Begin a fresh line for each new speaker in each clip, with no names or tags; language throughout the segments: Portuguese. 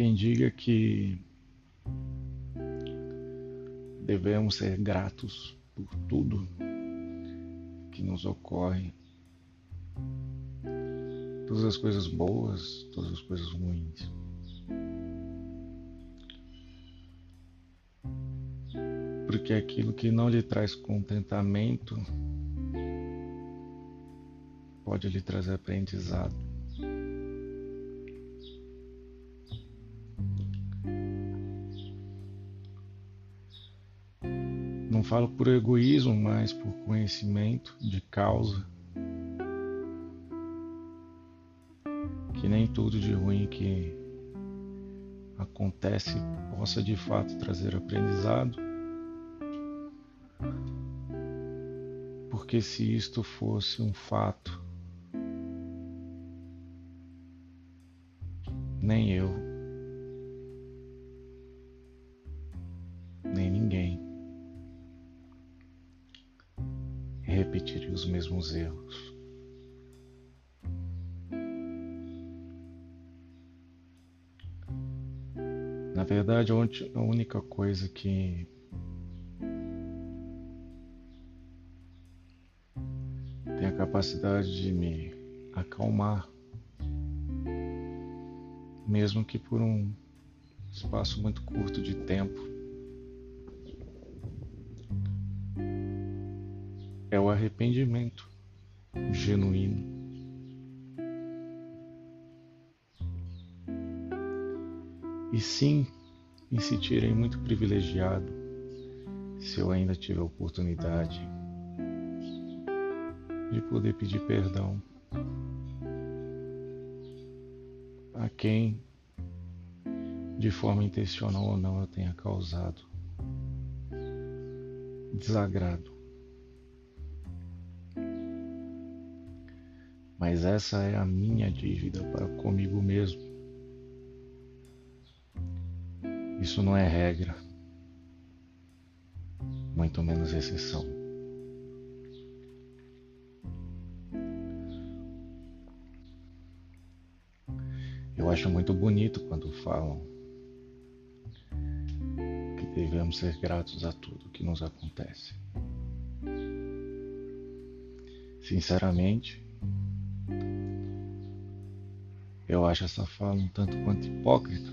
quem diga que devemos ser gratos por tudo que nos ocorre, todas as coisas boas, todas as coisas ruins. Porque aquilo que não lhe traz contentamento pode lhe trazer aprendizado. Falo por egoísmo, mas por conhecimento de causa. Que nem tudo de ruim que acontece possa de fato trazer aprendizado. Porque se isto fosse um fato, repetiria os mesmos erros. Na verdade, a única coisa que tem a capacidade de me acalmar mesmo que por um espaço muito curto de tempo. Arrependimento genuíno. E sim, me sentirei muito privilegiado se eu ainda tiver oportunidade de poder pedir perdão a quem, de forma intencional ou não, eu tenha causado desagrado. Mas essa é a minha dívida para comigo mesmo. Isso não é regra, muito menos exceção. Eu acho muito bonito quando falam que devemos ser gratos a tudo que nos acontece. Sinceramente, eu acho essa fala um tanto quanto hipócrita.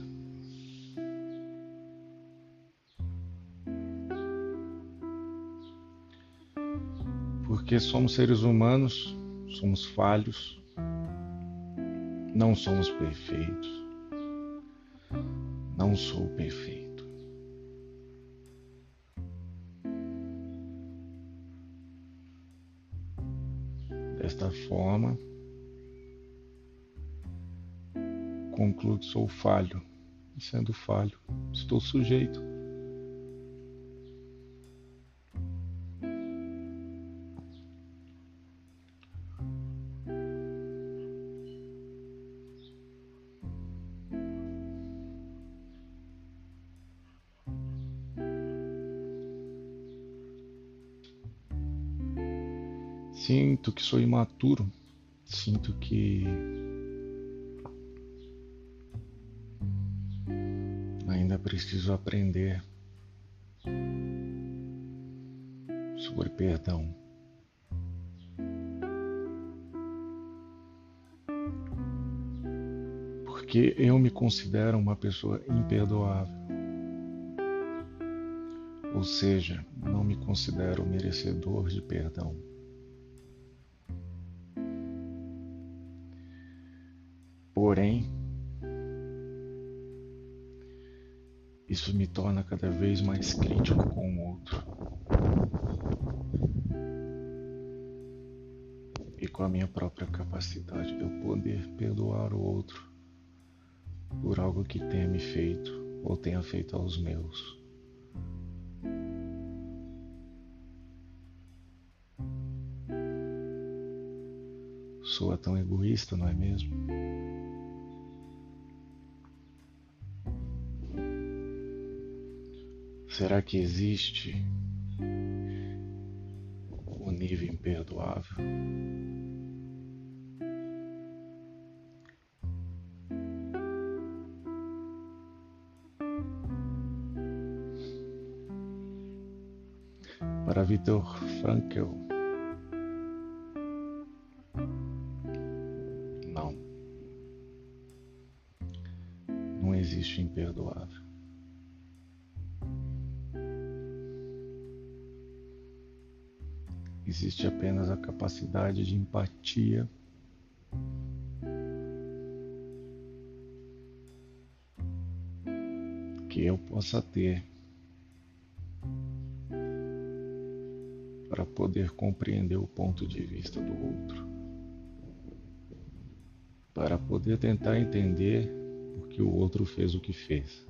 Porque somos seres humanos, somos falhos, não somos perfeitos. Não sou perfeito. Desta forma, concluo que sou falho. E sendo falho, estou sujeito Sinto que sou imaturo. Sinto que preciso aprender sobre perdão. Porque eu me considero uma pessoa imperdoável. Ou seja, não me considero merecedor de perdão. Isso me torna cada vez mais crítico com o outro. E com a minha própria capacidade de eu poder perdoar o outro por algo que tenha me feito ou tenha feito aos meus. Soa tão egoísta, não é mesmo? Será que existe o nível imperdoável? Para Vitor Frankel, não, não existe imperdoável. Existe apenas a capacidade de empatia que eu possa ter para poder compreender o ponto de vista do outro, para poder tentar entender por que o outro fez o que fez.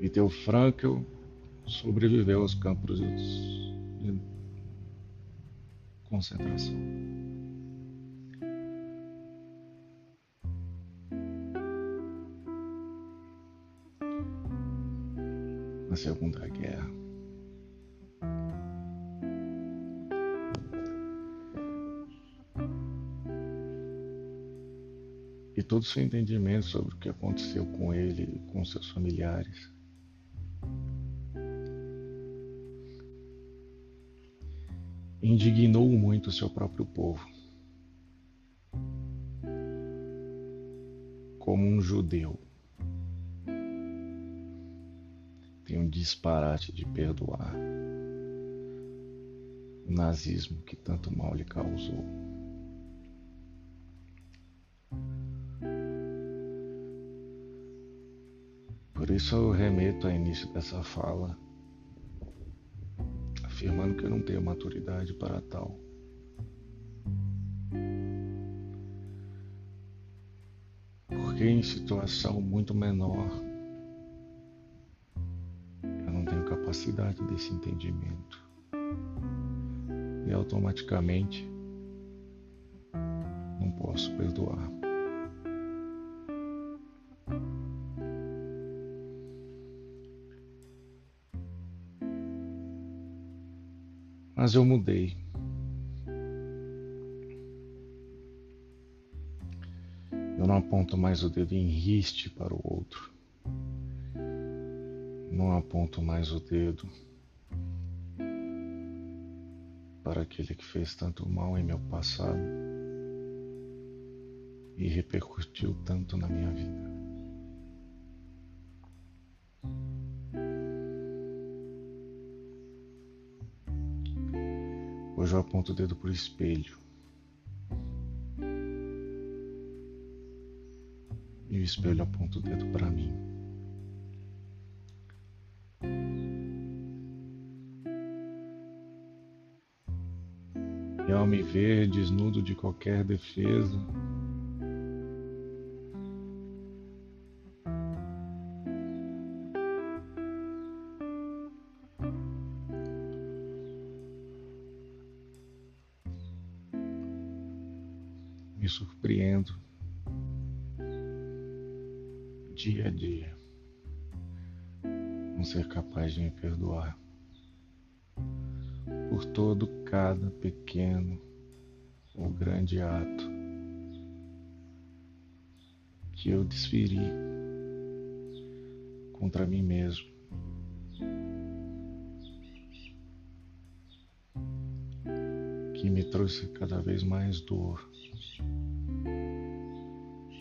Viktor Frankl sobreviveu aos campos de concentração. na Segunda Guerra. E todo o seu entendimento sobre o que aconteceu com ele e com seus familiares. Indignou muito o seu próprio povo. Como um judeu tem um disparate de perdoar o nazismo que tanto mal lhe causou. Por isso eu remeto ao início dessa fala, afirmando que eu não tenho maturidade para tal. Porque em situação muito menor capacidade desse entendimento. E automaticamente não posso perdoar. Mas eu mudei. Eu não aponto mais o dedo em riste para o outro. Não aponto mais o dedo para aquele que fez tanto mal em meu passado e repercutiu tanto na minha vida. Eu aponto o dedo para o espelho. E o espelho aponta o dedo para mim. e ao me ver desnudo de qualquer defesa, capaz de me perdoar por todo cada pequeno ou grande ato que eu desferi contra mim mesmo. Que me trouxe cada vez mais dor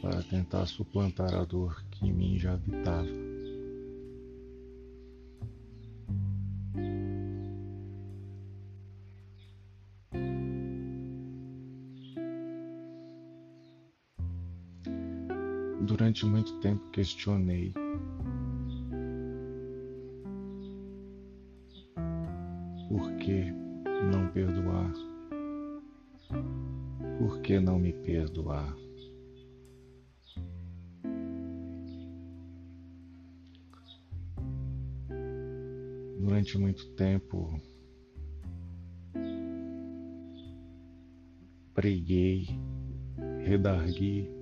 para tentar suplantar a dor que em mim já habitava. Muito tempo questionei por que não perdoar? Por que não me perdoar? Durante muito tempo preguei, redarguei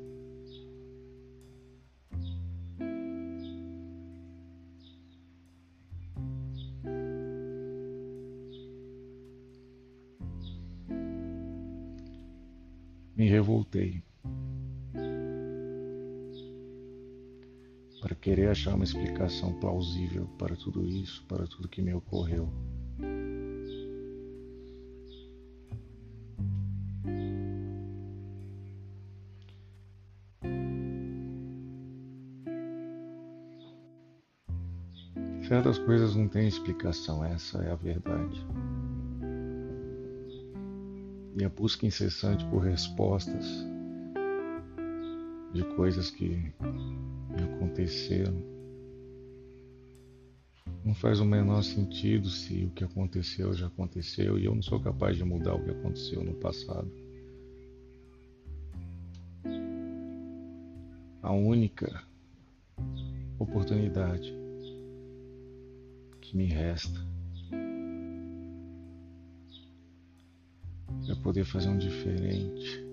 para querer achar uma explicação plausível para tudo isso, para tudo que me ocorreu. Certas coisas não têm explicação, essa é a verdade. E a busca incessante por respostas de coisas que aconteceram não faz o menor sentido se o que aconteceu já aconteceu e eu não sou capaz de mudar o que aconteceu no passado. A única oportunidade que me resta é poder fazer um diferente,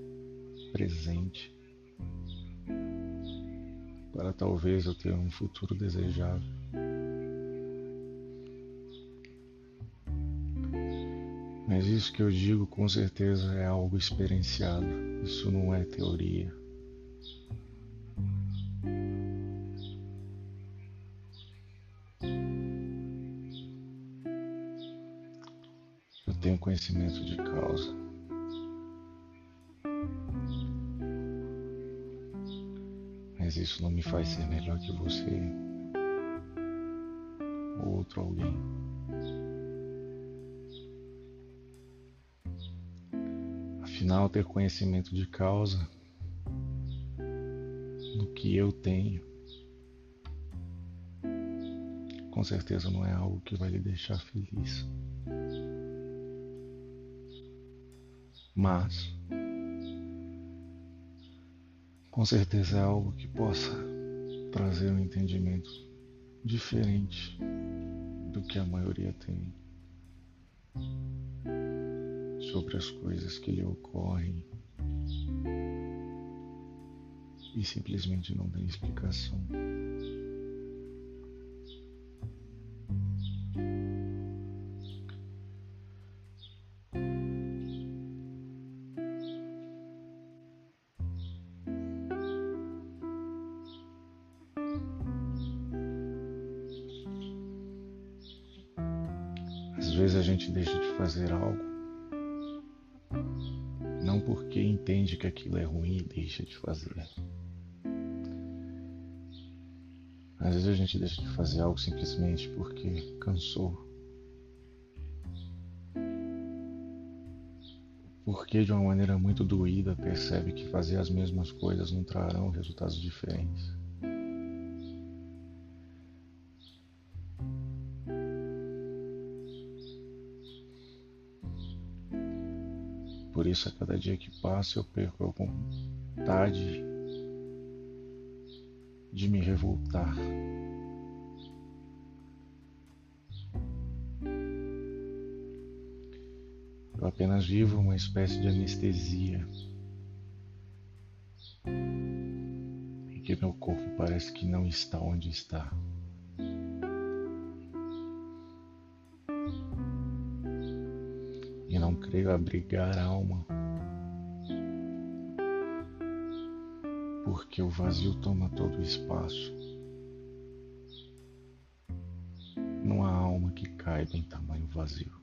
presente, para talvez eu ter um futuro desejável. Mas isso que eu digo com certeza é algo experienciado, isso não é teoria. tenho conhecimento de causa. Isso não me faz ser melhor que você ou outro alguém. Afinal, ter conhecimento de causa do que eu tenho com certeza não é algo que vai lhe deixar feliz. mas com certeza é algo que possa trazer um entendimento diferente do que a maioria tem sobre as coisas que lhe ocorrem e simplesmente não tem explicação. Vezes a gente deixa de fazer algo não porque entende que aquilo é ruim e deixa de fazer. Às vezes a gente deixa de fazer algo simplesmente porque cansou. Porque de uma maneira muito doída percebe que fazer as mesmas coisas não trarão resultados diferentes. Por isso, a cada dia que passa, eu perco a vontade de me revoltar. Eu apenas vivo uma espécie de anestesia. Em que meu corpo parece que não está onde está. Não creio abrigar alma, porque o vazio toma todo o espaço. Não há alma que caiba em tamanho vazio.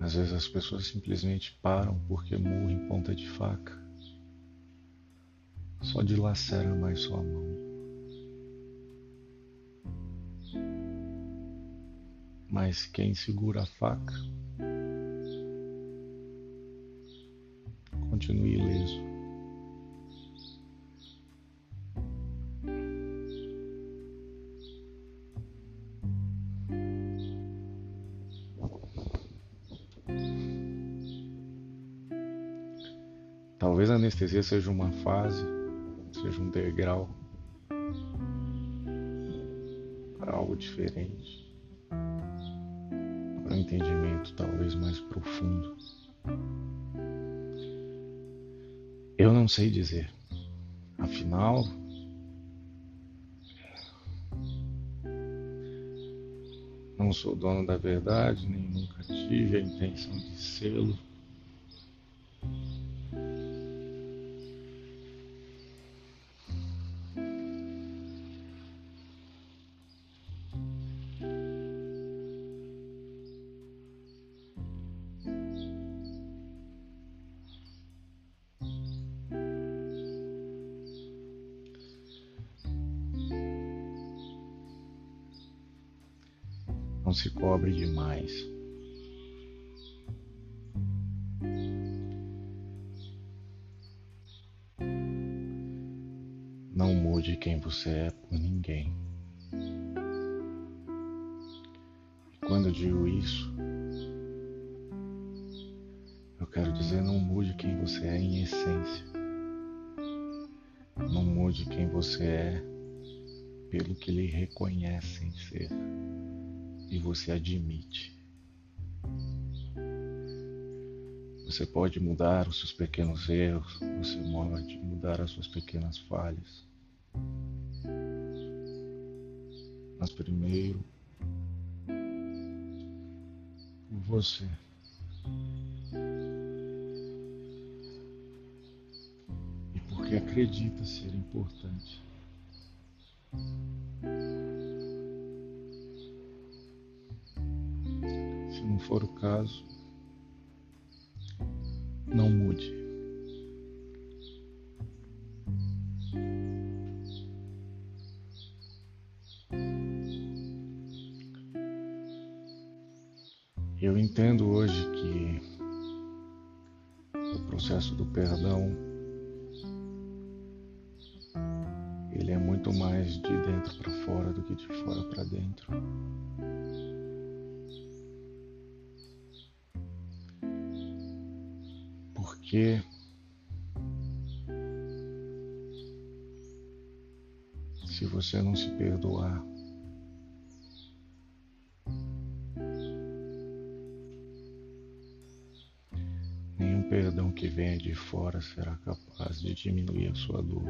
Às vezes as pessoas simplesmente param porque murram em ponta de faca só dilacera mais sua mão. Mas quem segura a faca continue ileso. Talvez a anestesia seja uma fase seja um degrau para algo diferente, para um entendimento talvez mais profundo. Eu não sei dizer, afinal, Não sou dono da verdade, nem nunca tive a intenção de sê-lo. Não se cobre demais. Não mude quem você é por ninguém. Quando eu digo isso, eu quero dizer não mude quem você é em essência. Não mude quem você é pelo que lhe reconhecem ser e você admite. Você pode mudar os seus pequenos erros, você pode mudar as suas pequenas falhas. Mas primeiro, você. E porque acredita ser importante. For o caso, não mude. Eu entendo hoje que o processo do perdão ele é muito mais de dentro para fora do que de fora para dentro. Porque se você não se perdoar, nenhum perdão que venha de fora será capaz de diminuir a sua dor.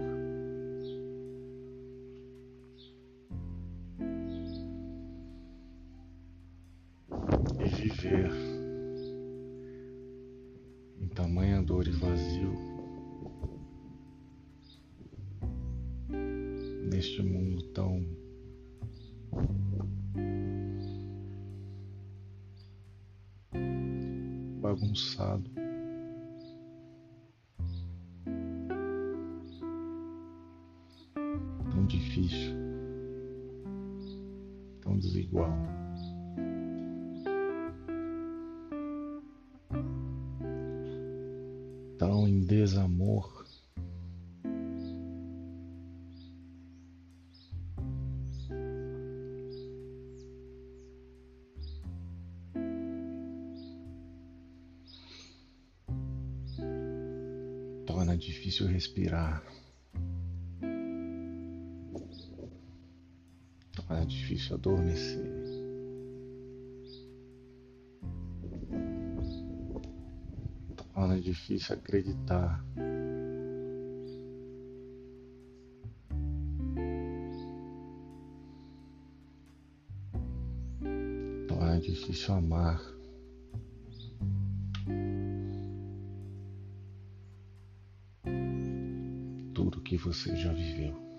Desigual. tão em desamor. Torna difícil respirar. Torna difícil adormecer. torna é difícil acreditar. Torna é difícil amar. Tudo que você já viveu.